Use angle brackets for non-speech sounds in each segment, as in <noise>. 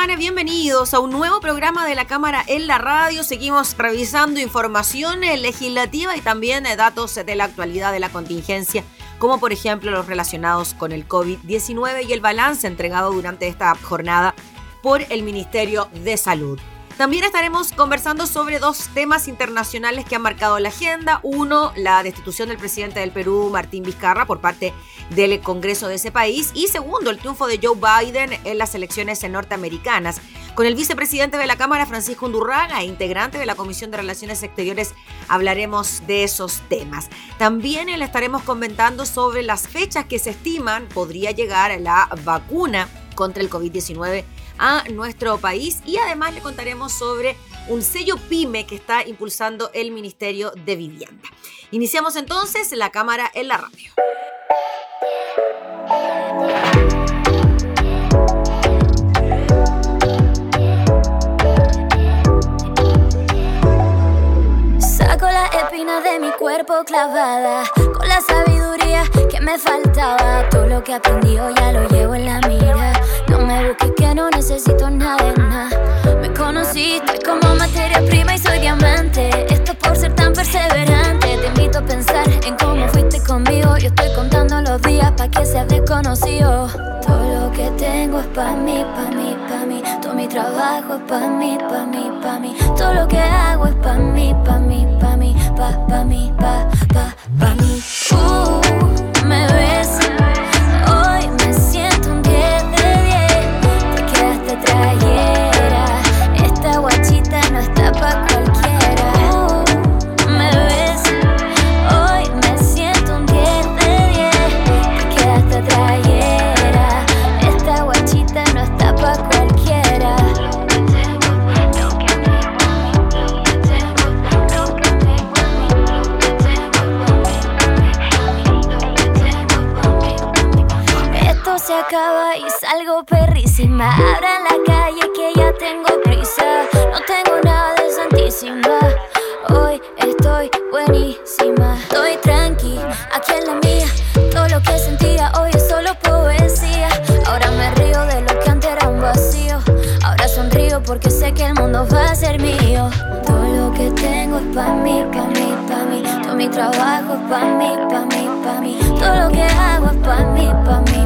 Están? Bienvenidos a un nuevo programa de la Cámara en la Radio. Seguimos revisando información legislativa y también datos de la actualidad de la contingencia, como por ejemplo los relacionados con el COVID-19 y el balance entregado durante esta jornada por el Ministerio de Salud. También estaremos conversando sobre dos temas internacionales que han marcado la agenda. Uno, la destitución del presidente del Perú, Martín Vizcarra, por parte del Congreso de ese país. Y segundo, el triunfo de Joe Biden en las elecciones norteamericanas. Con el vicepresidente de la Cámara, Francisco Undurraga, e integrante de la Comisión de Relaciones Exteriores, hablaremos de esos temas. También le estaremos comentando sobre las fechas que se estiman podría llegar la vacuna contra el COVID-19 a nuestro país y además le contaremos sobre un sello pyme que está impulsando el Ministerio de Vivienda. Iniciamos entonces la cámara en la radio. Saco la espina de mi cuerpo clavada con la sabiduría que me faltaba. Todo lo que aprendí ya lo llevo en la mira me busques que no necesito nada nada. Me conociste como materia prima y soy diamante. Esto por ser tan perseverante. Te invito a pensar en cómo fuiste conmigo. Yo estoy contando los días pa' que seas desconocido. Todo lo que tengo es pa' mí, pa' mí, pa' mí. Todo mi trabajo es pa' mí, pa' mí, pa' mí. Todo lo que hago es pa' mí, pa' mí, pa' mí, pa', pa' mí, pa', pa', pa' mí. Uh, perrísima. Abra en la calle que ya tengo prisa. No tengo nada de santísima. Hoy estoy buenísima. Estoy tranqui, aquí en la mía. Todo lo que sentía hoy es solo poesía. Ahora me río de lo que antes era un vacío. Ahora sonrío porque sé que el mundo va a ser mío. Todo lo que tengo es pa' mí, pa' mí, pa' mí. Todo mi trabajo es pa' mí, pa' mí, pa' mí. Todo lo que hago es pa' mí, pa' mí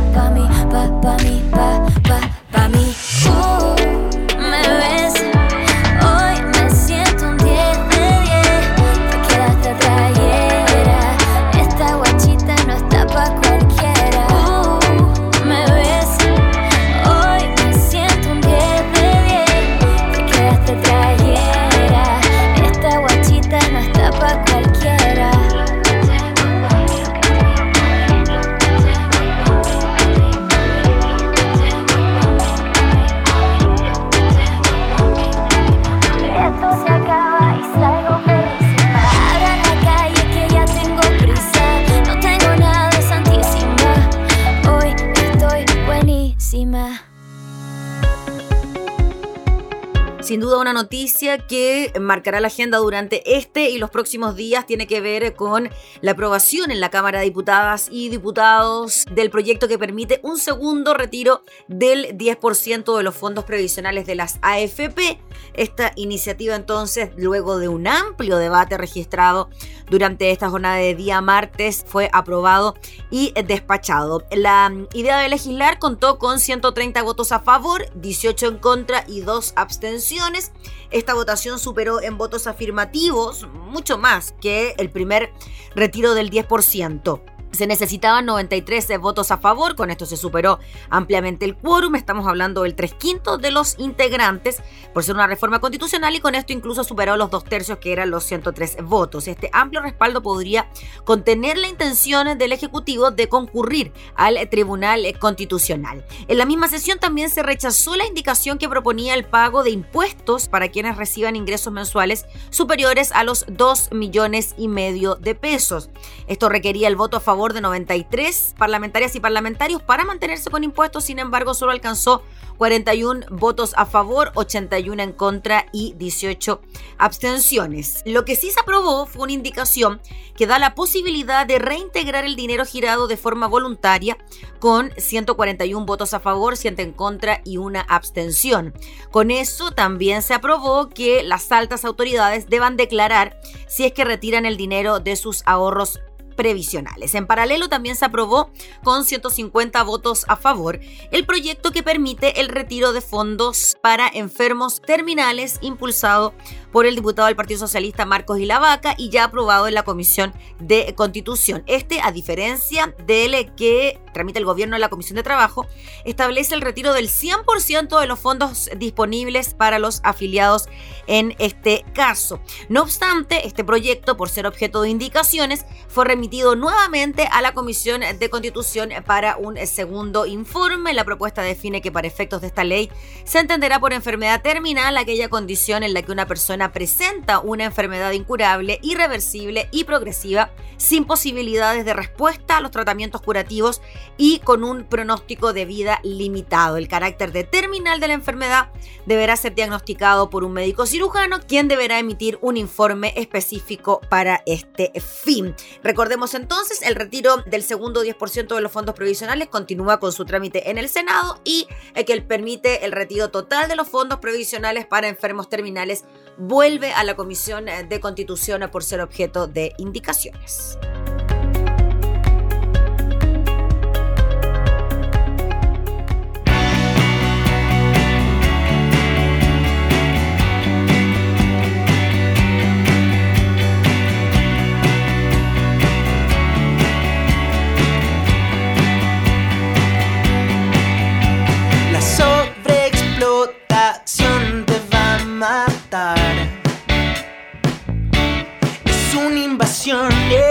marcará la agenda durante este y los próximos días tiene que ver con la aprobación en la Cámara de Diputadas y Diputados del proyecto que permite un segundo retiro del 10% de los fondos previsionales de las AFP. Esta iniciativa entonces, luego de un amplio debate registrado durante esta jornada de día martes, fue aprobado y despachado. La idea de legislar contó con 130 votos a favor, 18 en contra y 2 abstenciones. Esta votación superó en votos afirmativos mucho más que el primer retiro del 10%. Se necesitaban 93 votos a favor, con esto se superó ampliamente el quórum, estamos hablando del tres quintos de los integrantes por ser una reforma constitucional y con esto incluso superó los dos tercios que eran los 103 votos. Este amplio respaldo podría contener la intención del Ejecutivo de concurrir al Tribunal Constitucional. En la misma sesión también se rechazó la indicación que proponía el pago de impuestos para quienes reciban ingresos mensuales superiores a los 2 millones y medio de pesos. Esto requería el voto a favor de 93 parlamentarias y parlamentarios para mantenerse con impuestos, sin embargo solo alcanzó 41 votos a favor, 81 en contra y 18 abstenciones. Lo que sí se aprobó fue una indicación que da la posibilidad de reintegrar el dinero girado de forma voluntaria con 141 votos a favor, 100 en contra y una abstención. Con eso también se aprobó que las altas autoridades deban declarar si es que retiran el dinero de sus ahorros previsionales. En paralelo también se aprobó con 150 votos a favor el proyecto que permite el retiro de fondos para enfermos terminales impulsado por el diputado del Partido Socialista Marcos Ilavaca y ya aprobado en la Comisión de Constitución. Este, a diferencia del que tramita el gobierno en la Comisión de Trabajo, establece el retiro del 100% de los fondos disponibles para los afiliados en este caso. No obstante, este proyecto, por ser objeto de indicaciones, fue remitido nuevamente a la Comisión de Constitución para un segundo informe. La propuesta define que para efectos de esta ley se entenderá por enfermedad terminal aquella condición en la que una persona presenta una enfermedad incurable, irreversible y progresiva, sin posibilidades de respuesta a los tratamientos curativos y con un pronóstico de vida limitado. El carácter de terminal de la enfermedad deberá ser diagnosticado por un médico cirujano, quien deberá emitir un informe específico para este fin. Recordemos entonces, el retiro del segundo 10% de los fondos provisionales continúa con su trámite en el Senado y el que permite el retiro total de los fondos provisionales para enfermos terminales vuelve a la Comisión de Constitución por ser objeto de indicaciones.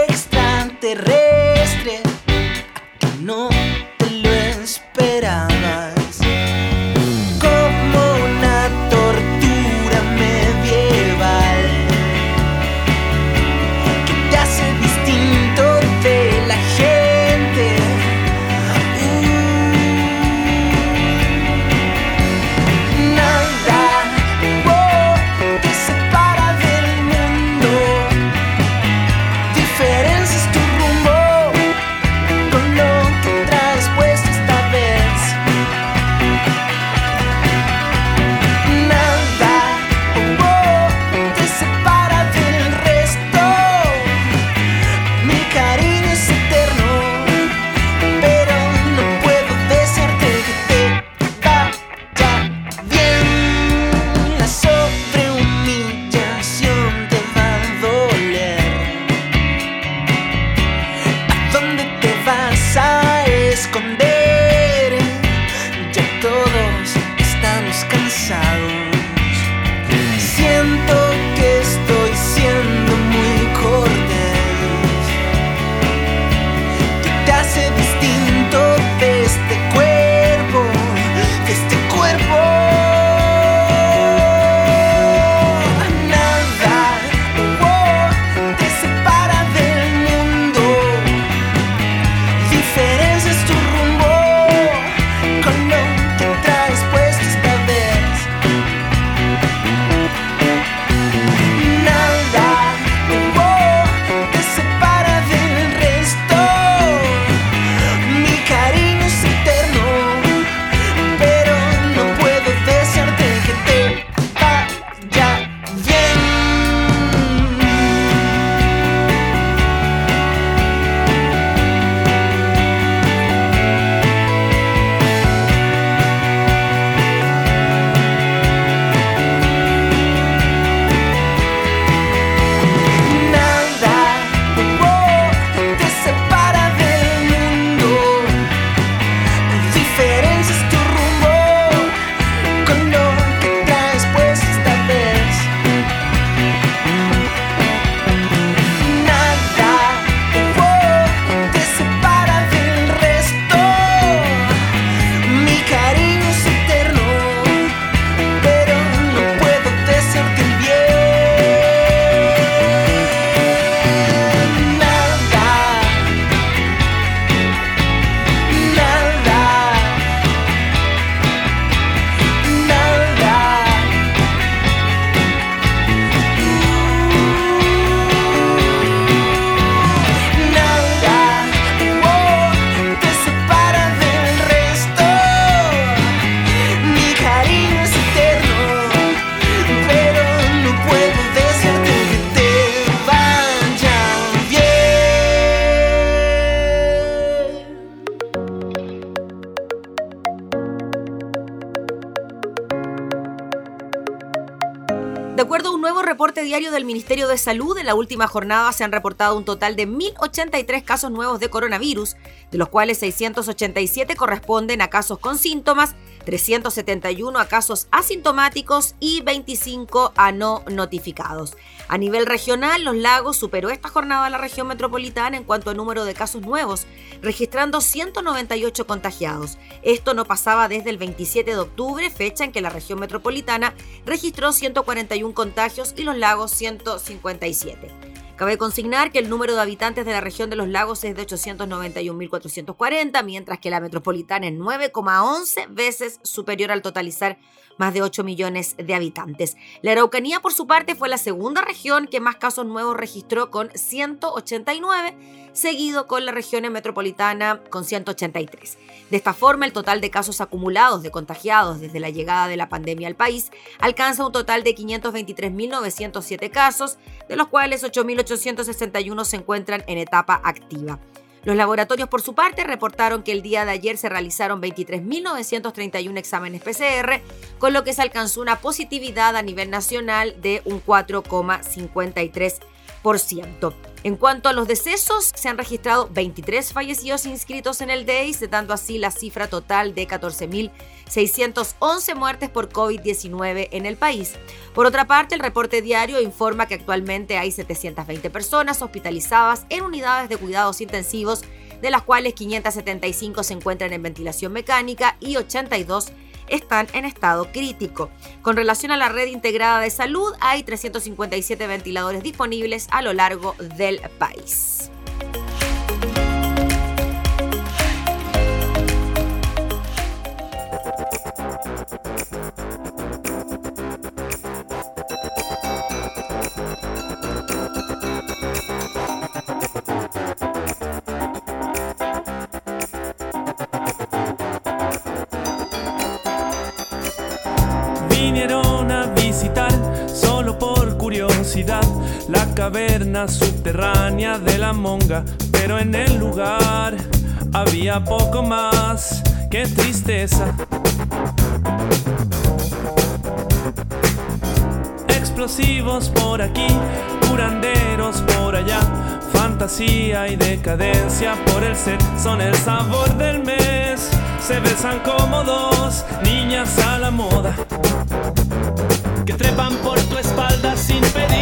Extraterrestre no te lo esperabas. Ministerio de Salud, en la última jornada se han reportado un total de 1.083 casos nuevos de coronavirus, de los cuales 687 corresponden a casos con síntomas, 371 a casos asintomáticos y 25 a no notificados. A nivel regional, Los Lagos superó esta jornada a la región metropolitana en cuanto a número de casos nuevos, registrando 198 contagiados. Esto no pasaba desde el 27 de octubre, fecha en que la región metropolitana registró 141 contagios y Los Lagos 157. Cabe consignar que el número de habitantes de la región de los lagos es de 891.440, mientras que la metropolitana es 9,11 veces superior al totalizar más de 8 millones de habitantes. La Araucanía, por su parte, fue la segunda región que más casos nuevos registró con 189, seguido con la región metropolitana con 183. De esta forma, el total de casos acumulados de contagiados desde la llegada de la pandemia al país alcanza un total de 523.907 casos, de los cuales 8.861 se encuentran en etapa activa. Los laboratorios, por su parte, reportaron que el día de ayer se realizaron 23.931 exámenes PCR, con lo que se alcanzó una positividad a nivel nacional de un 4,53%. En cuanto a los decesos, se han registrado 23 fallecidos inscritos en el DEIS, de tanto así la cifra total de 14.611 muertes por COVID-19 en el país. Por otra parte, el reporte diario informa que actualmente hay 720 personas hospitalizadas en unidades de cuidados intensivos, de las cuales 575 se encuentran en ventilación mecánica y 82 están en estado crítico. Con relación a la red integrada de salud, hay 357 ventiladores disponibles a lo largo del país. La caverna subterránea de la monga, pero en el lugar había poco más que tristeza. Explosivos por aquí, curanderos por allá, fantasía y decadencia por el ser son el sabor del mes. Se besan como dos niñas a la moda que trepan por tu espalda sin pedir.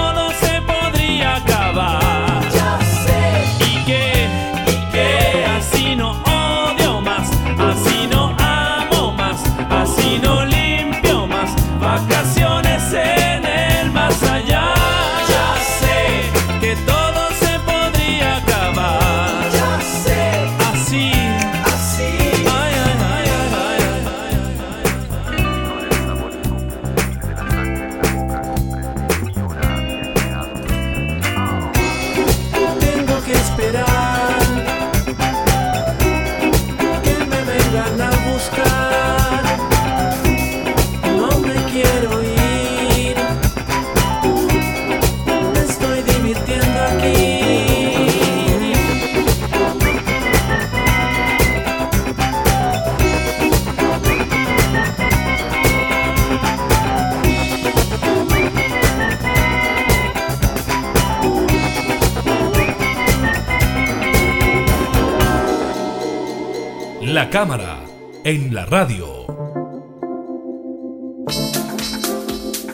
cámara en la radio.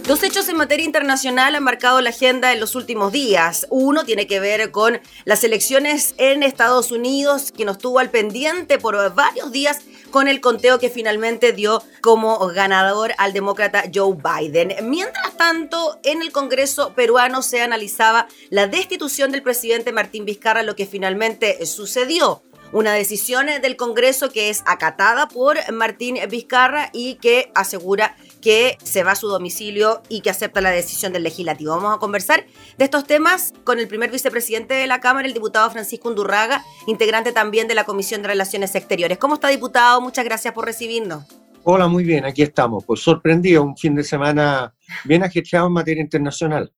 Dos hechos en materia internacional han marcado la agenda en los últimos días. Uno tiene que ver con las elecciones en Estados Unidos, que nos tuvo al pendiente por varios días con el conteo que finalmente dio como ganador al demócrata Joe Biden. Mientras tanto, en el Congreso peruano se analizaba la destitución del presidente Martín Vizcarra, lo que finalmente sucedió una decisión del Congreso que es acatada por Martín Vizcarra y que asegura que se va a su domicilio y que acepta la decisión del legislativo. Vamos a conversar de estos temas con el primer vicepresidente de la Cámara, el diputado Francisco Undurraga, integrante también de la Comisión de Relaciones Exteriores. ¿Cómo está, diputado? Muchas gracias por recibirnos. Hola, muy bien, aquí estamos. Pues sorprendido, un fin de semana bien ajetreado en materia internacional.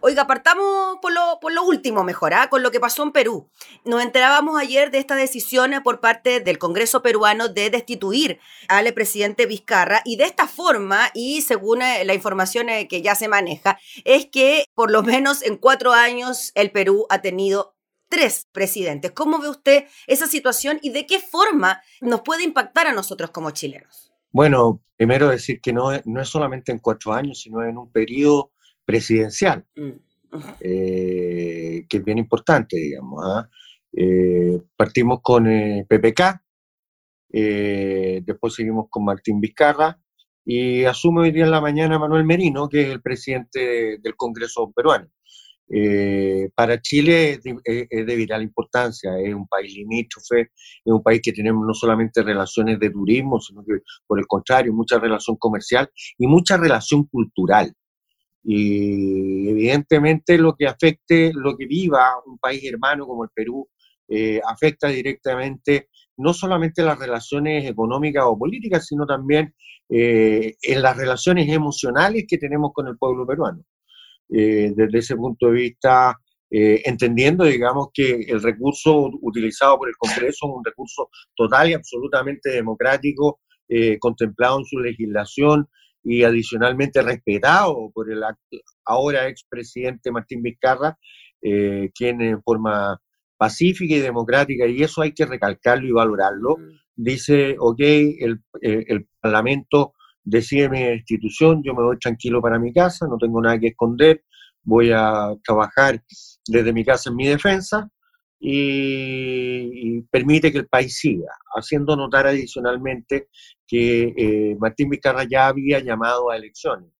Oiga, partamos por lo, por lo último mejor, ¿ah? con lo que pasó en Perú. Nos enterábamos ayer de esta decisión por parte del Congreso peruano de destituir al presidente Vizcarra y de esta forma, y según eh, la información eh, que ya se maneja, es que por lo menos en cuatro años el Perú ha tenido tres presidentes. ¿Cómo ve usted esa situación y de qué forma nos puede impactar a nosotros como chilenos? Bueno, primero decir que no, no es solamente en cuatro años, sino en un periodo presidencial, Mm. eh, que es bien importante, digamos. ¿ah? Eh, partimos con eh, PPK, después seguimos con Martín Vizcarra y asume hoy día en la mañana Manuel Merino, que es el presidente del Congreso peruano. Eh, para Chile es de, es- es de vital importancia, es un país limítrofe, es un país que tenemos no solamente relaciones de turismo, sino que por el contrario, mucha relación comercial y mucha relación cultural y evidentemente lo que afecte, lo que viva un país hermano como el Perú, eh, afecta directamente no solamente las relaciones económicas o políticas, sino también eh, en las relaciones emocionales que tenemos con el pueblo peruano. Eh, desde ese punto de vista, eh, entendiendo, digamos, que el recurso utilizado por el Congreso es un recurso total y absolutamente democrático, contemplado en su legislación, y adicionalmente respetado por el ahora expresidente Martín Vizcarra, eh, quien en forma pacífica y democrática, y eso hay que recalcarlo y valorarlo, dice, ok, el, eh, el Parlamento decide mi destitución, yo me voy tranquilo para mi casa, no tengo nada que esconder, voy a trabajar desde mi casa en mi defensa y, permite que el país siga, haciendo notar adicionalmente que eh, Martín Vizcarra ya había llamado a elecciones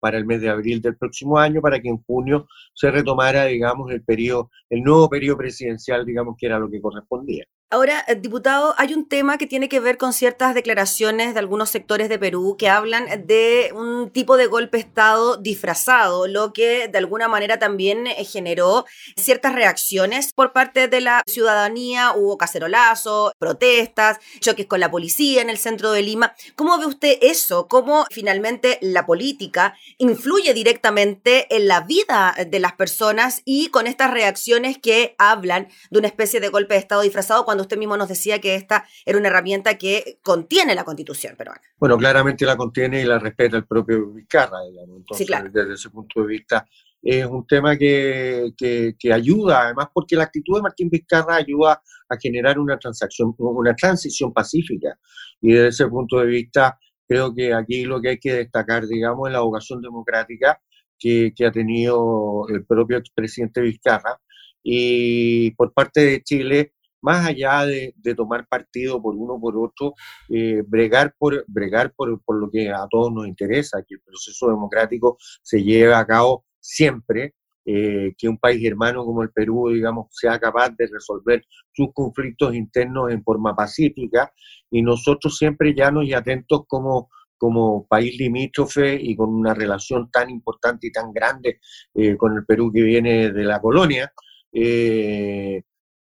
para el mes de abril del próximo año, para que en junio se retomara, digamos, el periodo, el nuevo periodo presidencial, digamos, que era lo que correspondía. Ahora, eh, diputado, hay un tema que tiene que ver con ciertas declaraciones de algunos sectores de Perú que hablan de un tipo de golpe de Estado disfrazado, lo que de alguna manera también eh, generó ciertas reacciones por parte de la ciudadanía. Hubo cacerolazo, protestas, choques con la policía en el centro de Lima. ¿Cómo ve usted eso? ¿Cómo finalmente la política influye directamente en la vida de las personas y con estas reacciones que hablan de una especie de golpe de Estado disfrazado cuando usted mismo nos decía que esta era una herramienta que contiene la constitución peruana. Bueno, claramente la contiene y la respeta el propio Vizcarra, digamos. Entonces, Sí, claro. desde ese punto de vista, es un tema que, que, que ayuda, además, porque la actitud de Martín Vizcarra ayuda a generar una transacción, una transición pacífica. Y desde ese punto de vista, creo que aquí lo que hay que destacar, digamos, es la vocación democrática que, que ha tenido el propio expresidente Vizcarra. Y por parte de Chile, más allá de, tomar partido por uno por otro, eh, bregar, por, bregar por, por lo que a todos nos interesa, que el proceso democrático se lleve a cabo siempre, eh, que un país hermano como el Perú, digamos, sea capaz de resolver sus conflictos internos en forma pacífica y nosotros siempre llanos y atentos como, como país limítrofe y con una relación tan importante y tan grande eh, con el Perú que viene de la colonia, eh,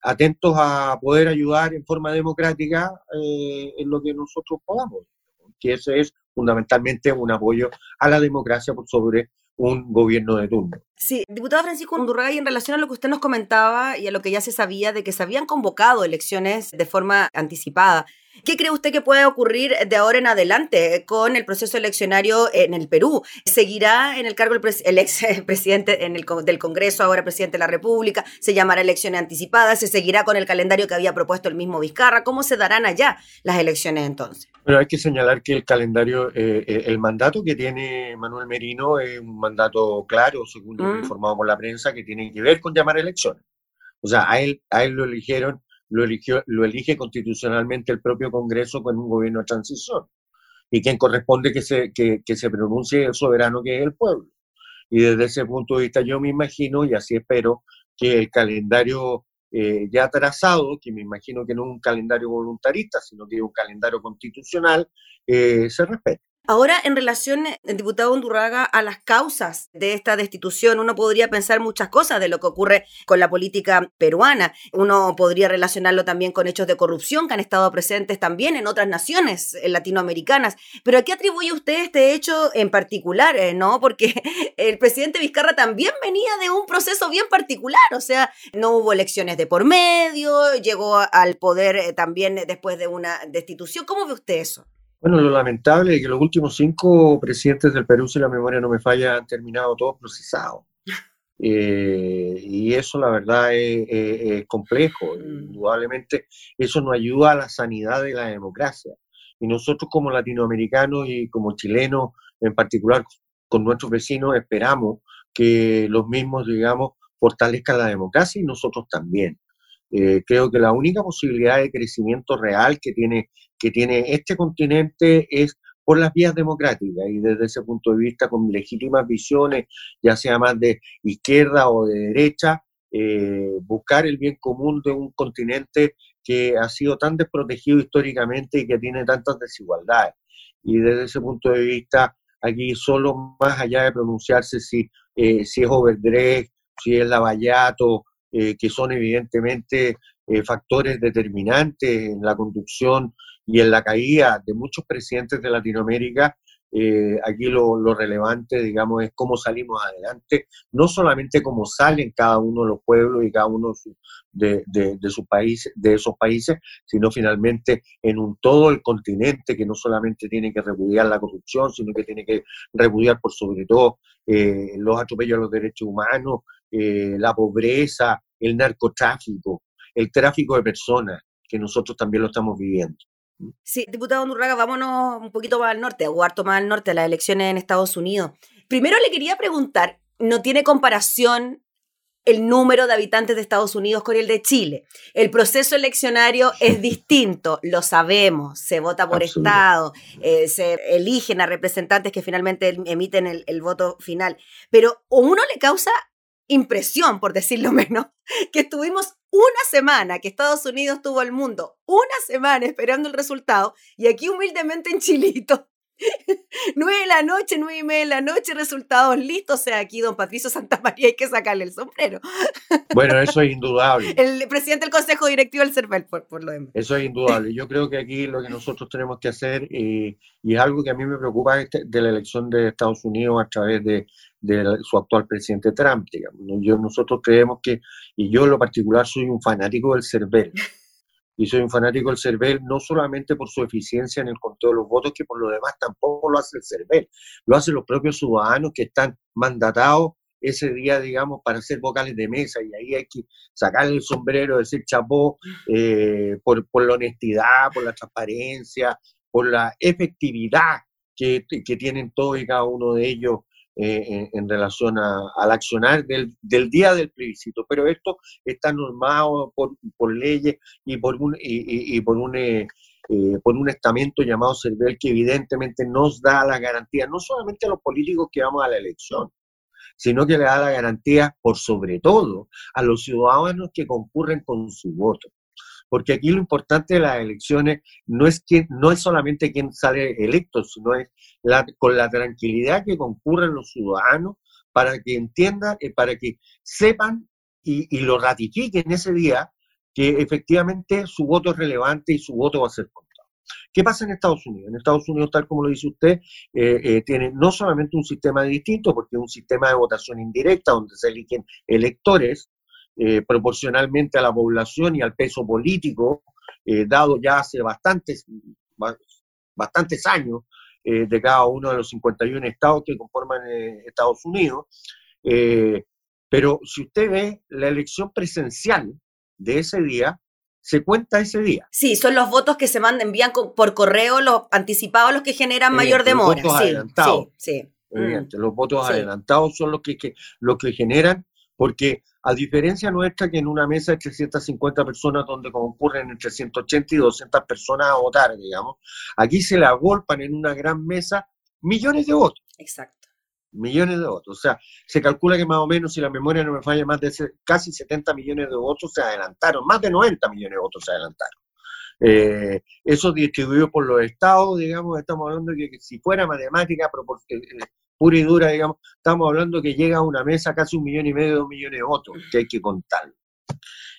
atentos a poder ayudar en forma democrática eh, en lo que nosotros podamos, que ese es fundamentalmente un apoyo a la democracia por sobre un gobierno de turno. Sí, diputado Francisco Undurraga, y en relación a lo que usted nos comentaba y a lo que ya se sabía de que se habían convocado elecciones de forma anticipada ¿Qué cree usted que puede ocurrir de ahora en adelante con el proceso eleccionario en el Perú? ¿Seguirá en el cargo el, el ex <laughs> presidente en el, del Congreso, ahora presidente de la República? ¿Se llamará elecciones anticipadas? ¿Se seguirá con el calendario que había propuesto el mismo Vizcarra? ¿Cómo se darán allá las elecciones entonces? Pero hay que señalar que el calendario, eh, eh, el mandato que tiene Manuel Merino es un mandato claro, según lo informado por la prensa, que tiene que ver con llamar elecciones. O sea, a él, a él lo eligieron lo, eligió, lo elige constitucionalmente el propio Congreso con un gobierno de transición. Y quien corresponde que se, que, que se pronuncie el soberano que es el pueblo. Y desde ese punto de vista yo me imagino, y así espero, que el calendario eh, ya trazado, que me imagino que no es un calendario voluntarista, sino que es un calendario constitucional, eh, se respete. Ahora, en relación, el eh, diputado Undurraga, a las causas de esta destitución, uno podría pensar muchas cosas de lo que ocurre con la política peruana. Uno podría relacionarlo también con hechos de corrupción que han estado presentes también en otras naciones eh, latinoamericanas. Pero ¿a qué atribuye usted este hecho en particular? Eh, ¿No? Porque <laughs> el presidente Vizcarra también venía de un proceso bien particular. O sea, no hubo elecciones de por medio, llegó al poder también después de una destitución. ¿Cómo ve usted eso? Bueno, lo lamentable es que los últimos cinco presidentes del Perú, si la memoria no me falla, han terminado todos procesados. <laughs> Eh, y eso, la verdad, es, complejo. Mm. Indudablemente, eso no ayuda a la sanidad de la democracia. Y nosotros, como latinoamericanos y como chilenos, en particular con nuestros vecinos, esperamos que los mismos, digamos, fortalezcan la democracia y nosotros también. Eh, creo que la única posibilidad de crecimiento real que tiene, que tiene este continente es por las vías democráticas y desde ese punto de vista con legítimas visiones, ya sea más de izquierda o de derecha, eh, buscar el bien común de un continente que ha sido tan desprotegido históricamente y que tiene tantas desigualdades. Y desde ese punto de vista, aquí solo más allá de pronunciarse si, eh, si es Overdrecht, si es Lavallato, eh, que son evidentemente eh, factores determinantes en la conducción y en la caída de muchos presidentes de Latinoamérica. Eh, aquí lo, relevante, digamos, es cómo salimos adelante, no solamente cómo salen cada uno de los pueblos y cada uno de, de, sus países, de esos países, sino finalmente en un todo el continente que no solamente tiene que repudiar la corrupción, sino que tiene que repudiar por sobre todo los atropellos a los derechos humanos, la pobreza, el narcotráfico, el tráfico de personas, que nosotros también lo estamos viviendo. Sí, diputado Nurraga, vámonos un poquito más al norte, o harto más al norte, a las elecciones en Estados Unidos. Primero le quería preguntar, ¿no tiene comparación el número de habitantes de Estados Unidos con el de Chile. El proceso eleccionario es <laughs> distinto, lo sabemos, se vota por estado, eh, se eligen a representantes que finalmente em, emiten el, el, voto final, pero uno le causa impresión, por decirlo <laughs> menos, que estuvimos una semana, que Estados Unidos tuvo al mundo una semana esperando el resultado, y aquí humildemente en Chilito, <laughs> nueve de la noche, nueve y media de la noche, resultados listos. O sea, aquí don Patricio Santa María hay que sacarle el sombrero. <laughs> Bueno, eso es indudable. El presidente del Consejo Directivo del CERVEL, por, lo demás. Eso es indudable. Yo creo que aquí lo que nosotros tenemos que hacer, eh, y es algo que a mí me preocupa este, de la elección de Estados Unidos a través de, de su actual presidente Trump. Digamos. Yo, nosotros creemos que, y yo en lo particular soy un fanático del CERVEL, y soy un fanático del CERVEL no solamente por su eficiencia en el conteo de los votos, que por lo demás tampoco lo hace el CERVEL, lo hacen los propios ciudadanos que están mandatados ese día, digamos, para ser vocales de mesa, y ahí hay que sacar el sombrero, decir chapó, eh, por, por la honestidad, por la transparencia, por la efectividad que, que tienen todos y cada uno de ellos eh, en, relación al accionar del, del, día del plebiscito. Pero esto está normado por, por leyes y por un, y, por un eh, eh, por un estamento llamado CERVEL que evidentemente nos da la garantía, no solamente a los políticos que vamos a la elección, sino que le da la garantía, por sobre todo, a los ciudadanos que concurren con su voto porque aquí lo importante de las elecciones no es, que, no es solamente quién sale electo, sino es la, con la tranquilidad que concurren los ciudadanos para que entiendan, eh, para que sepan y, y, lo ratifiquen ese día que efectivamente su voto es relevante y su voto va a ser contado. ¿Qué pasa en Estados Unidos? En Estados Unidos, tal como lo dice usted, eh, eh, tiene no solamente un sistema distinto, porque es un sistema de votación indirecta donde se eligen electores, eh, proporcionalmente a la población y al peso político eh, dado ya hace bastantes, bastantes años eh, de cada uno de los 51 estados que conforman Estados Unidos. pero si usted ve la elección presencial de ese día, se cuenta ese día. Sí, son los votos que se mandan, envían por correo, los anticipados, los que generan mayor demora. Los votos sí, adelantados. Sí, sí. Los votos Sí. adelantados son los que, que- los que generan, porque a diferencia nuestra que en una mesa de 350 personas donde concurren entre 180 y 200 personas a votar, digamos, aquí se le agolpan en una gran mesa millones de votos, Exacto. millones de votos. O sea, se calcula que más o menos, si la memoria no me falla, más de casi 70 millones de votos se adelantaron, más de 90 millones de votos se adelantaron. Eh, eso distribuido por los estados, digamos, estamos hablando de que si fuera matemática eh, eh, pura y dura, digamos, estamos hablando que llega a una mesa casi un millón y medio, dos millones de votos, que hay que contar.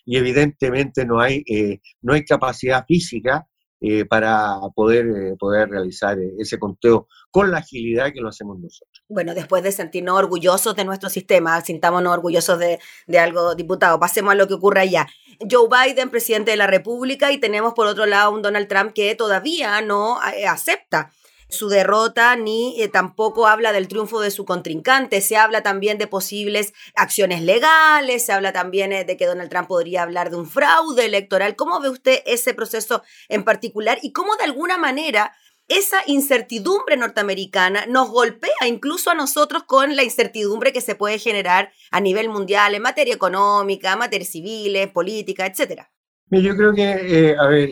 Y evidentemente no hay, eh, no hay capacidad física eh, para poder, eh, poder realizar eh, ese conteo con la agilidad que lo hacemos nosotros. Bueno, después de sentirnos orgullosos de nuestro sistema, sintámonos orgullosos de, de algo, diputado, pasemos a lo que ocurre allá. Joe Biden, presidente de la República, y tenemos por otro lado un Donald Trump que todavía no eh, acepta su derrota ni eh, tampoco habla del triunfo de su contrincante. Se habla también de posibles acciones legales, se habla también eh, de que Donald Trump podría hablar de un fraude electoral. ¿Cómo ve usted ese proceso en particular y cómo de alguna manera esa incertidumbre norteamericana nos golpea incluso a nosotros con la incertidumbre que se puede generar a nivel mundial en materia económica, materia civiles, política, etcétera. Yo creo que, eh, a ver,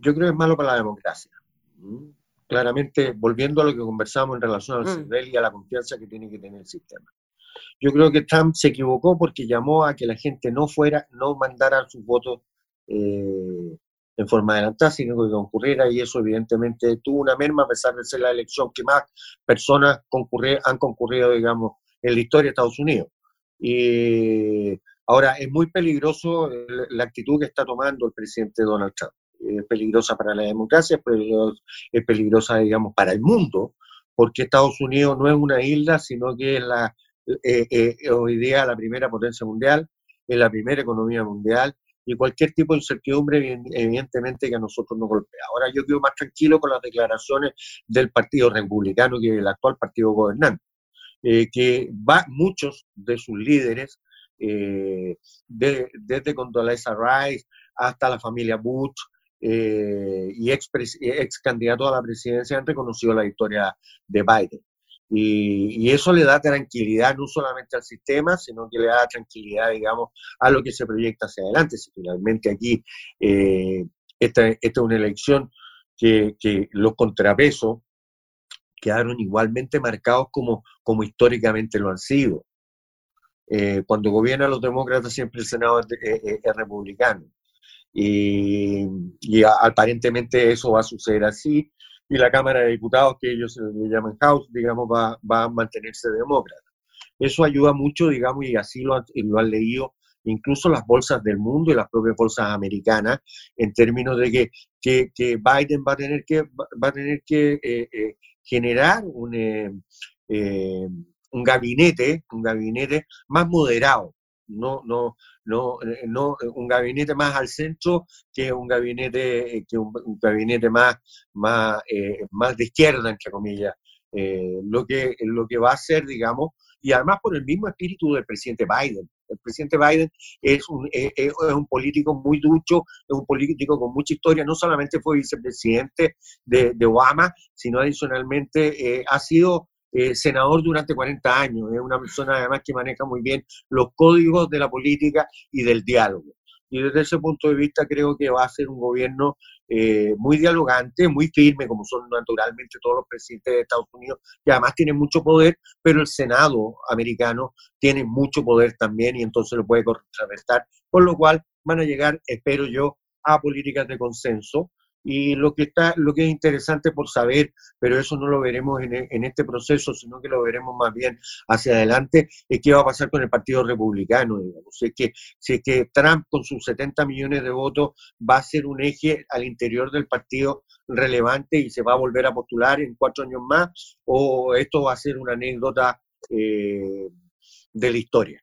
yo creo que es malo para la democracia. ¿Mm? Claramente, volviendo a lo que conversamos en relación al Mm. CISBEL y a la confianza que tiene que tener el sistema. Yo creo que Trump se equivocó porque llamó a que la gente no fuera, no mandara sus votos eh, en forma adelantada, sino que concurriera, y eso evidentemente tuvo una merma a pesar de ser la elección que más personas han concurrido, digamos, en la historia de Estados Unidos. Y ahora es muy peligroso eh, la actitud que está tomando el presidente Donald Trump. Es peligrosa para la democracia, peligrosa, es peligrosa, digamos, para el mundo, porque Estados Unidos no es una isla, sino que es la, eh, eh, hoy día la primera potencia mundial, es la primera economía mundial, y cualquier tipo de incertidumbre, evi- evidentemente, que a nosotros nos golpea. Ahora yo quedo más tranquilo con las declaraciones del Partido Republicano, que el actual partido gobernante, eh, que va, muchos de sus líderes, de- desde Condoleezza Rice hasta la familia Bush, eh, y ex, ex candidato a la presidencia han reconocido la victoria de Biden. Y, y eso le da tranquilidad no solamente al sistema, sino que le da tranquilidad, digamos, a lo que se proyecta hacia adelante. Si finalmente aquí eh, esta, esta es una elección que, los contrapesos quedaron igualmente marcados como, como históricamente lo han sido. Eh, cuando gobiernan los demócratas siempre el Senado es republicano. Y, aparentemente eso va a suceder así. Y la Cámara de Diputados, que ellos le llaman House, digamos, va, va a mantenerse demócrata. Eso ayuda mucho, digamos, y así lo han, lo han leído incluso las bolsas del mundo y las propias bolsas americanas, en términos de que, que, que Biden va a tener que, va a tener que eh, eh, generar un, eh, eh, un gabinete, un gabinete más moderado, no, no, no, eh, no un gabinete más al centro que un gabinete, eh, que un, gabinete más, más, eh, más de izquierda, entre comillas, eh, lo, que, lo que va a hacer, digamos, y además por el mismo espíritu del presidente Biden. El presidente Biden es un, eh, eh, es un político muy ducho, es un político con mucha historia, no solamente fue vicepresidente de, de Obama, sino adicionalmente eh, ha sido eh, senador durante 40 años, es una persona además que maneja muy bien los códigos de la política y del diálogo. Y desde ese punto de vista creo que va a ser un gobierno eh, muy dialogante, muy firme, como son naturalmente todos los presidentes de Estados Unidos, que además tienen mucho poder, pero el Senado americano tiene mucho poder también y entonces lo puede contrarrestar, con lo cual van a llegar, espero yo, a políticas de consenso. Y lo que, está, lo que es interesante por saber, pero eso no lo veremos en, en este proceso, sino que lo veremos más bien hacia adelante, es qué va a pasar con el Partido Republicano. Digamos. Si, es que, si es que Trump con sus 70 millones de votos va a ser un eje al interior del partido relevante y se va a volver a postular en cuatro años más, o esto va a ser una anécdota eh, de la historia.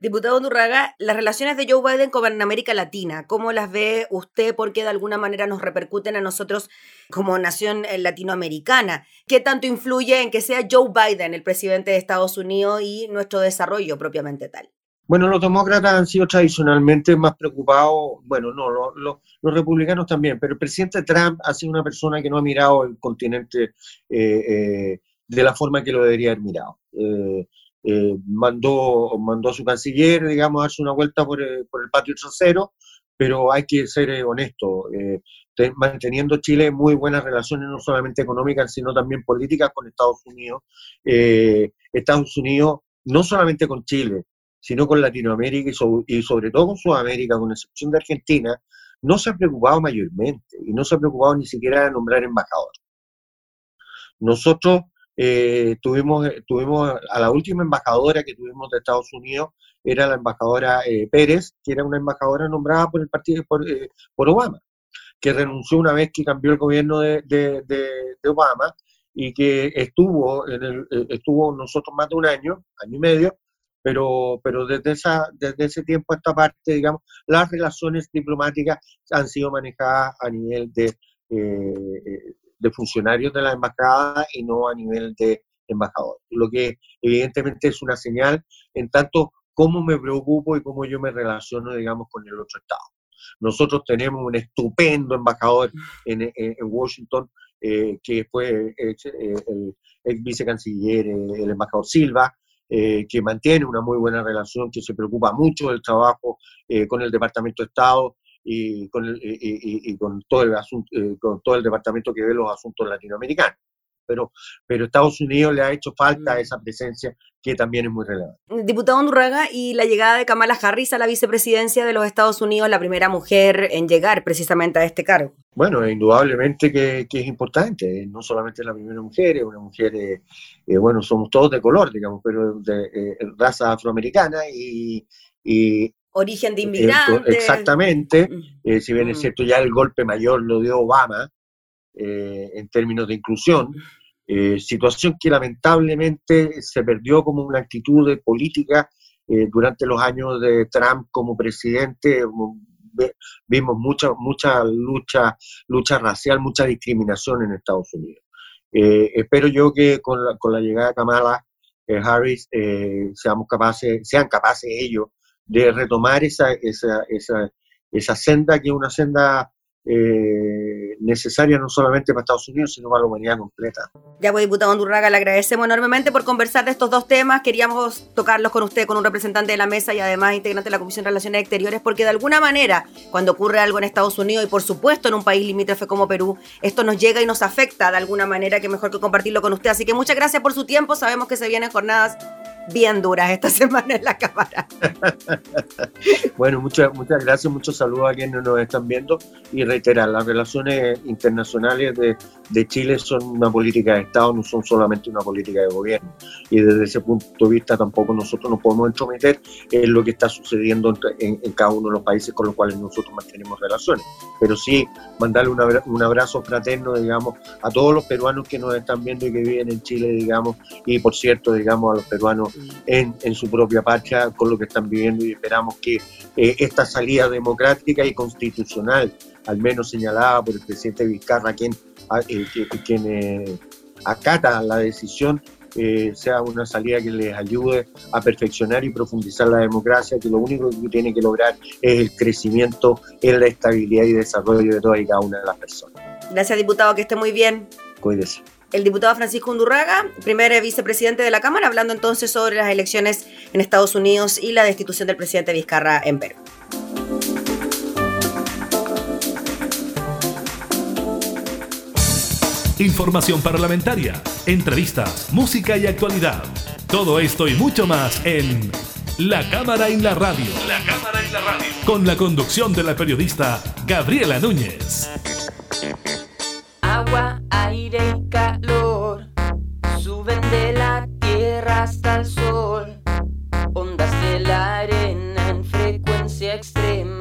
Diputado Durraga, las relaciones de Joe Biden con América Latina, ¿cómo las ve usted? Porque de alguna manera nos repercuten a nosotros como nación eh, latinoamericana. ¿Qué tanto influye en que sea Joe Biden el presidente de Estados Unidos y nuestro desarrollo propiamente tal? Bueno, los demócratas han sido tradicionalmente más preocupados, bueno, no, los republicanos también, pero el presidente Trump ha sido una persona que no ha mirado el continente eh, eh, de la forma que lo debería haber mirado. Eh, mandó, mandó a su canciller, digamos, a darse una vuelta por, eh, por el patio trasero, pero hay que ser eh, honesto, manteniendo Chile muy buenas relaciones, no solamente económicas, sino también políticas con Estados Unidos. Estados Unidos, no solamente con Chile, sino con Latinoamérica y, y sobre todo con Sudamérica, con excepción de Argentina, no se ha preocupado mayormente y no se ha preocupado ni siquiera de nombrar embajador. Nosotros eh, tuvimos, eh, tuvimos a la última embajadora que tuvimos de Estados Unidos, era la embajadora eh, Pérez, que era una embajadora nombrada por el partido por, por, Obama, que renunció una vez que cambió el gobierno de, de, de, Obama y que estuvo en el, estuvo nosotros más de un año, año y medio, pero, pero desde, esa, desde ese tiempo a esta parte, digamos, las relaciones diplomáticas han sido manejadas a nivel de, de funcionarios de la embajada y no a nivel de embajador. Lo que evidentemente es una señal en tanto cómo me preocupo y cómo yo me relaciono, digamos, con el otro Estado. Nosotros tenemos un estupendo embajador en, Washington, eh, que fue eh, el ex vicecanciller, eh, el embajador Silva, que mantiene una muy buena relación, que se preocupa mucho del trabajo con el Departamento de Estado y con, el, y, con, todo el asunto, eh, con todo el departamento que ve los asuntos latinoamericanos. Pero, pero Estados Unidos le ha hecho falta mm. esa presencia que también es muy relevante. Diputado Undurraga, y la llegada de Kamala Harris a la vicepresidencia de los Estados Unidos, la primera mujer en llegar precisamente a este cargo. Bueno, indudablemente que, que es importante, eh, no solamente la primera mujer, es una mujer, eh, bueno, somos todos de color, digamos, pero de raza afroamericana y, y origen de inmigrantes. Exactamente, eh, si bien es cierto, ya el golpe mayor lo dio Obama eh, en términos de inclusión, eh, situación que lamentablemente se perdió como una actitud de política durante los años de Trump como presidente. Vimos mucha, mucha lucha, lucha racial, mucha discriminación en Estados Unidos. espero yo que con la, con la llegada de Kamala Harris seamos capaces, sean capaces ellos de retomar esa, esa, esa, esa senda que es una senda eh, necesaria no solamente para Estados Unidos, sino para la humanidad completa. Ya, pues, diputado Andurraga, le agradecemos enormemente por conversar de estos dos temas. Queríamos tocarlos con usted, con un representante de la mesa y además integrante de la Comisión de Relaciones Exteriores, porque de alguna manera, cuando ocurre algo en Estados Unidos y por supuesto en un país limítrofe como Perú, esto nos llega y nos afecta de alguna manera que mejor que compartirlo con usted. Así que muchas gracias por su tiempo. Sabemos que se vienen jornadas bien duras esta <laughs> semana en la cámara. <laughs> bueno, muchas, muchas gracias, muchos saludos a quienes nos están viendo y reiterar, las relaciones internacionales de, de, Chile son una política de Estado, no son solamente una política de gobierno. Y desde ese punto de vista tampoco nosotros nos podemos entrometer en lo que está sucediendo en, cada uno de los países con los cuales nosotros mantenemos relaciones. Pero sí mandarle un abrazo fraterno, digamos, a todos los peruanos que nos están viendo y que viven en Chile, digamos, y por cierto, digamos, a los peruanos en, en, su propia patria con lo que están viviendo y esperamos que eh, esta salida democrática y constitucional, al menos señalada por el presidente Vizcarra, quien, ah, eh, quien eh, acata la decisión, sea una salida que les ayude a perfeccionar y profundizar la democracia, que lo único que tiene que lograr es el crecimiento en la estabilidad y desarrollo de todas y cada una de las personas. Gracias, diputado, que esté muy bien. Cuídese el diputado Francisco Undurraga, primer vicepresidente de la Cámara, hablando entonces sobre las elecciones en Estados Unidos y la destitución del presidente Vizcarra en Perú. Información parlamentaria, entrevistas, música y actualidad. Todo esto y mucho más en La Cámara en la Radio. La Cámara en la Radio. Con la conducción de la periodista Gabriela Núñez. Agua, aire y calor suben de la tierra hasta el sol. Ondas de la arena en frecuencia extrema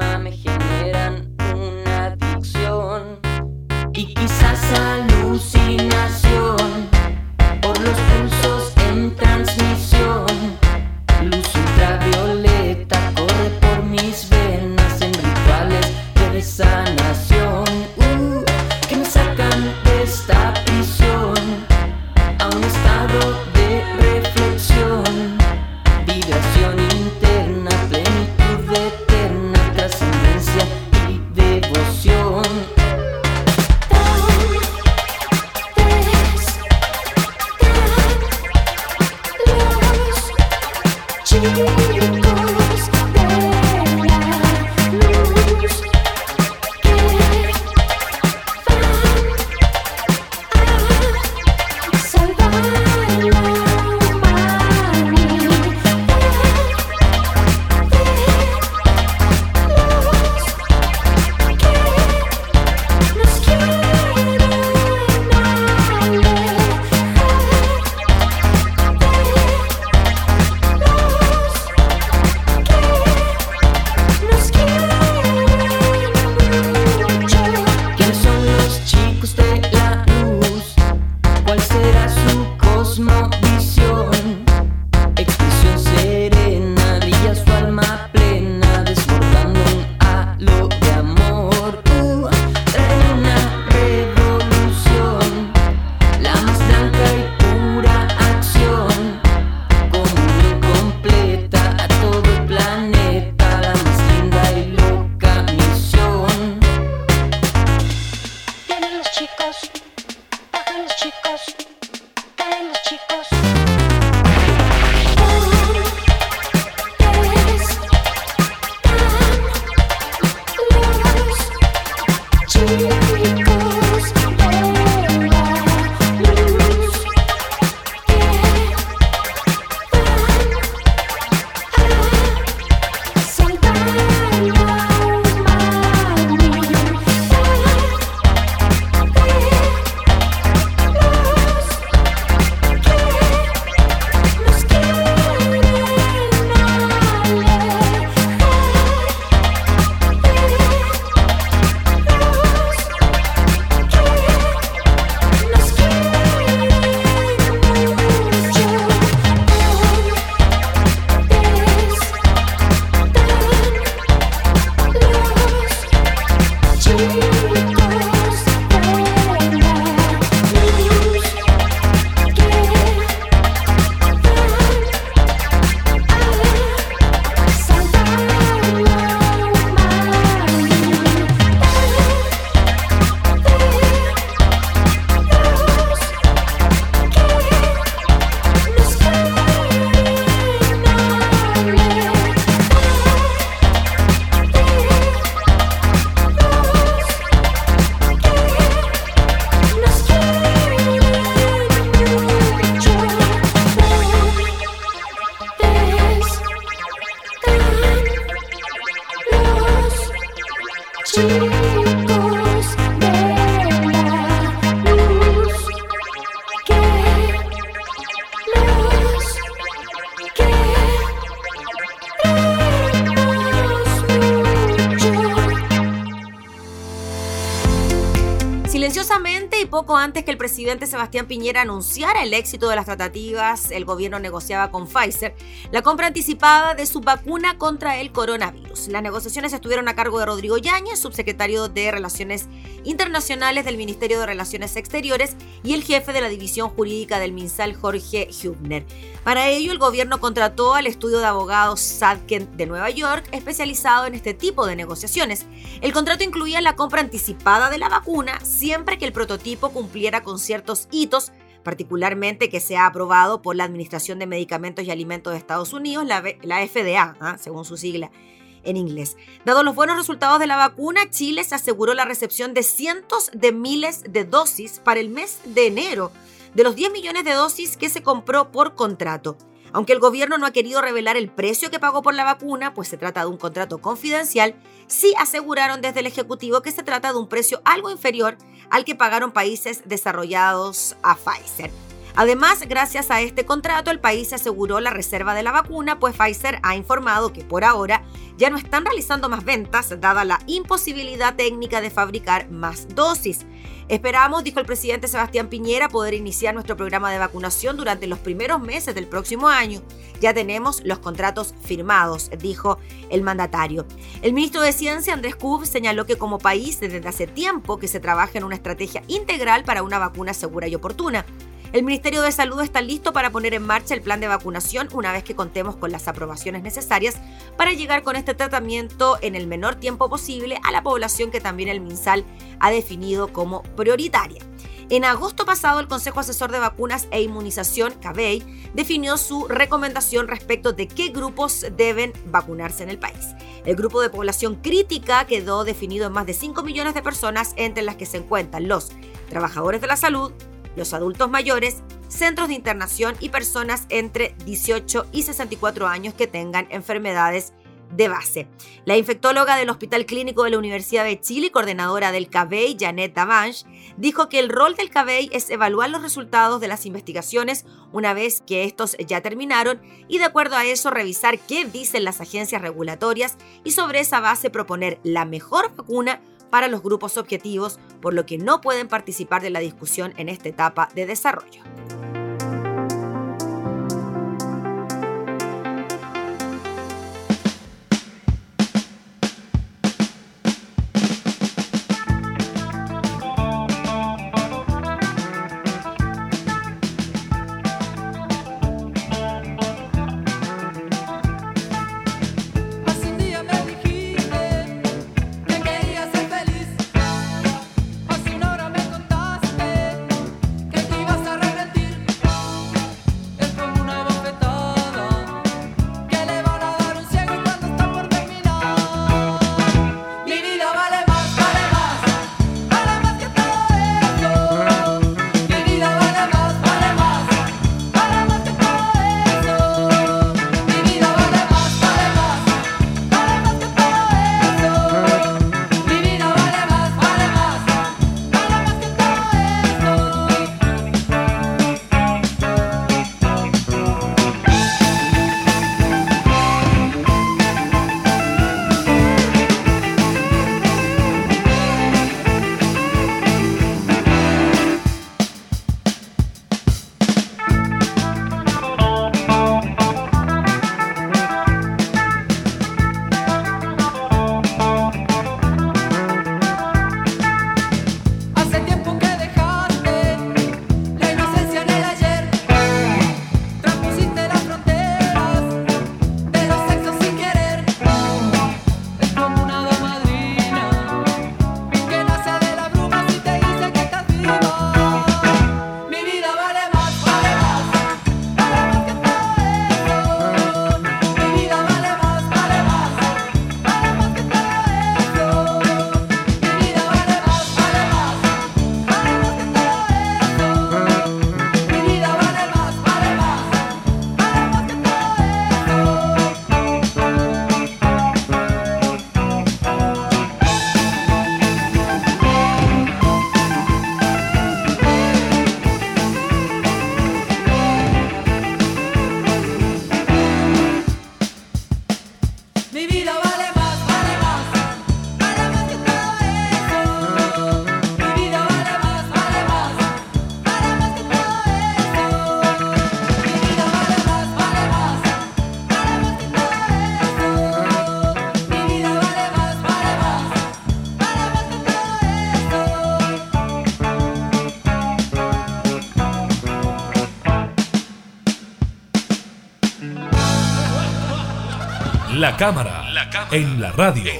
presidente Sebastián Piñera anunciara el éxito de las tratativas, el gobierno negociaba con Pfizer la compra anticipada de su vacuna contra el coronavirus. Las negociaciones estuvieron a cargo de Rodrigo Yáñez, subsecretario de Relaciones Internacionales del Ministerio de Relaciones Exteriores, y el jefe de la división jurídica del MinSal, Jorge Hübner. Para ello, el gobierno contrató al estudio de abogados Sadken de Nueva York, especializado en este tipo de negociaciones. El contrato incluía la compra anticipada de la vacuna siempre que el prototipo cumpliera con ciertos hitos, particularmente que sea aprobado por la Administración de Medicamentos y Alimentos de Estados Unidos, la, FDA, ¿ah? según su sigla en inglés. Dado los buenos resultados de la vacuna, Chile se aseguró la recepción de cientos de miles de dosis para el mes de enero, de los 10 millones de dosis que se compró por contrato. Aunque el gobierno no ha querido revelar el precio que pagó por la vacuna, pues se trata de un contrato confidencial, sí aseguraron desde el Ejecutivo que se trata de un precio algo inferior al que pagaron países desarrollados a Pfizer. Además, gracias a este contrato, el país aseguró la reserva de la vacuna, pues Pfizer ha informado que por ahora ya no están realizando más ventas, dada la imposibilidad técnica de fabricar más dosis. Esperamos, dijo el presidente Sebastián Piñera, poder iniciar nuestro programa de vacunación durante los primeros meses del próximo año. Ya tenemos los contratos firmados, dijo el mandatario. El ministro de Ciencia, Andrés Kub, señaló que como país desde hace tiempo que se trabaja en una estrategia integral para una vacuna segura y oportuna. El Ministerio de Salud está listo para poner en marcha el plan de vacunación una vez que contemos con las aprobaciones necesarias para llegar con este tratamiento en el menor tiempo posible a la población que también el MinSal ha definido como prioritaria. En agosto pasado, el Consejo Asesor de Vacunas e Inmunización, CABEI, definió su recomendación respecto de qué grupos deben vacunarse en el país. El grupo de población crítica quedó definido en más de 5 millones de personas, entre las que se encuentran los trabajadores de la salud, los adultos mayores, centros de internación y personas entre 18 y 64 años que tengan enfermedades de base. La infectóloga del Hospital Clínico de la Universidad de Chile y coordinadora del CABEI, Janet Davanche, dijo que el rol del CABEI es evaluar los resultados de las investigaciones una vez que estos ya terminaron y de acuerdo a eso revisar qué dicen las agencias regulatorias y sobre esa base proponer la mejor vacuna para los grupos objetivos, por lo que no pueden participar de la discusión en esta etapa de desarrollo. La cámara, en, la radio.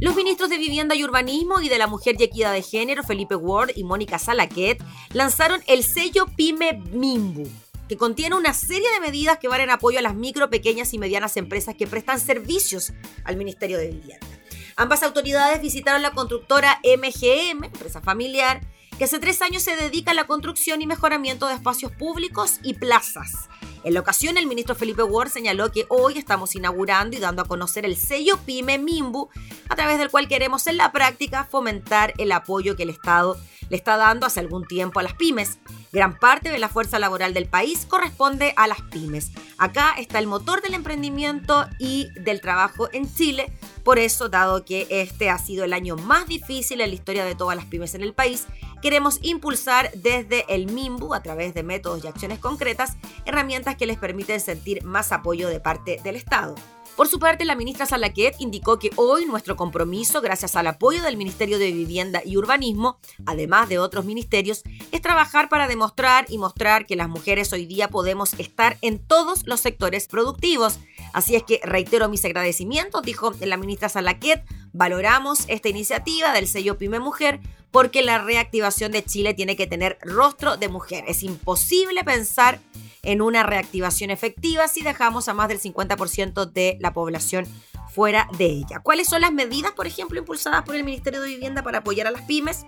Los ministros de Vivienda y Urbanismo y de la Mujer y Equidad de Género, Felipe Ward y Mónica Salaquet, lanzaron el sello Pyme Mimbu, que contiene una serie de medidas que van en apoyo a las micro, pequeñas y medianas empresas que prestan servicios al Ministerio de Vivienda. Ambas autoridades visitaron la constructora MGM, empresa familiar, que hace tres años se dedica a la construcción y mejoramiento de espacios públicos y plazas. En la ocasión, el ministro Felipe Ward señaló que hoy estamos inaugurando y dando a conocer el sello PYME Mimbu, a través del cual queremos en la práctica fomentar el apoyo que el Estado le está dando hace algún tiempo a las pymes. Gran parte de la fuerza laboral del país corresponde a las pymes. Acá está el motor del emprendimiento y del trabajo en Chile. Por eso, dado que este ha sido el año más difícil en la historia de todas las pymes en el país, queremos impulsar desde el MIMBU, a través de métodos y acciones concretas, herramientas que les permiten sentir más apoyo de parte del Estado. Por su parte, la ministra Salaquet indicó que hoy nuestro compromiso, gracias al apoyo del Ministerio de Vivienda y Urbanismo, además de otros ministerios, es trabajar para demostrar y mostrar que las mujeres hoy día podemos estar en todos los sectores productivos. Así es que reitero mis agradecimientos, dijo la ministra Salaquet, valoramos esta iniciativa del sello Pyme Mujer porque la reactivación de Chile tiene que tener rostro de mujer. Es imposible pensar en una reactivación efectiva si dejamos a más del 50% de la población fuera de ella. ¿Cuáles son las medidas, por ejemplo, impulsadas por el Ministerio de Vivienda para apoyar a las pymes?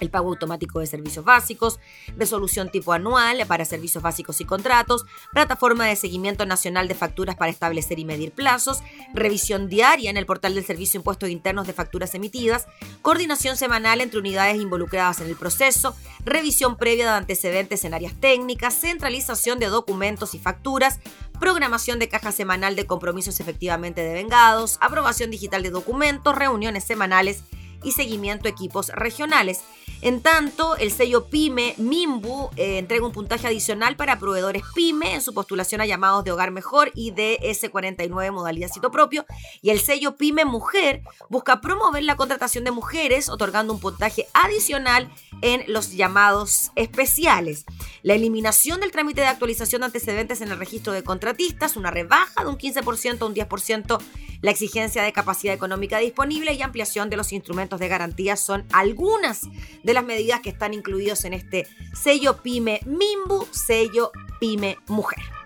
El pago automático de servicios básicos, resolución tipo anual para servicios básicos y contratos, plataforma de seguimiento nacional de facturas para establecer y medir plazos, revisión diaria en el portal del Servicio de Impuestos Internos de Facturas Emitidas, coordinación semanal entre unidades involucradas en el proceso, revisión previa de antecedentes en áreas técnicas, centralización de documentos y facturas, programación de caja semanal de compromisos efectivamente devengados, aprobación digital de documentos, reuniones semanales y seguimiento equipos regionales. En tanto, el sello PYME Mimbu eh, entrega un puntaje adicional para proveedores PYME en su postulación a llamados de hogar mejor y de S49 modalidad sitio propio. Y el sello PYME Mujer busca promover la contratación de mujeres otorgando un puntaje adicional en los llamados especiales. La eliminación del trámite de actualización de antecedentes en el registro de contratistas, una rebaja de un 15% a un 10%, la exigencia de capacidad económica disponible y ampliación de los instrumentos de garantía son algunas de las medidas que están incluidos en este sello PYME Mimbu, sello PYME Mujer.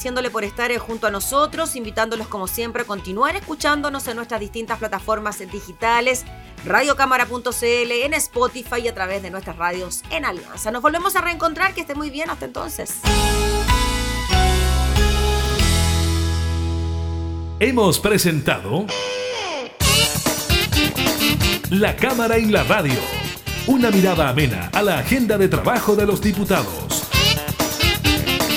Agradeciéndole por estar eh, junto a nosotros, invitándolos como siempre a continuar escuchándonos en nuestras distintas plataformas digitales, radiocámara.cl, en Spotify y a través de nuestras radios en Alianza. Nos volvemos a reencontrar, que esté muy bien hasta entonces. Hemos presentado La Cámara y la Radio, una mirada amena a la agenda de trabajo de los diputados.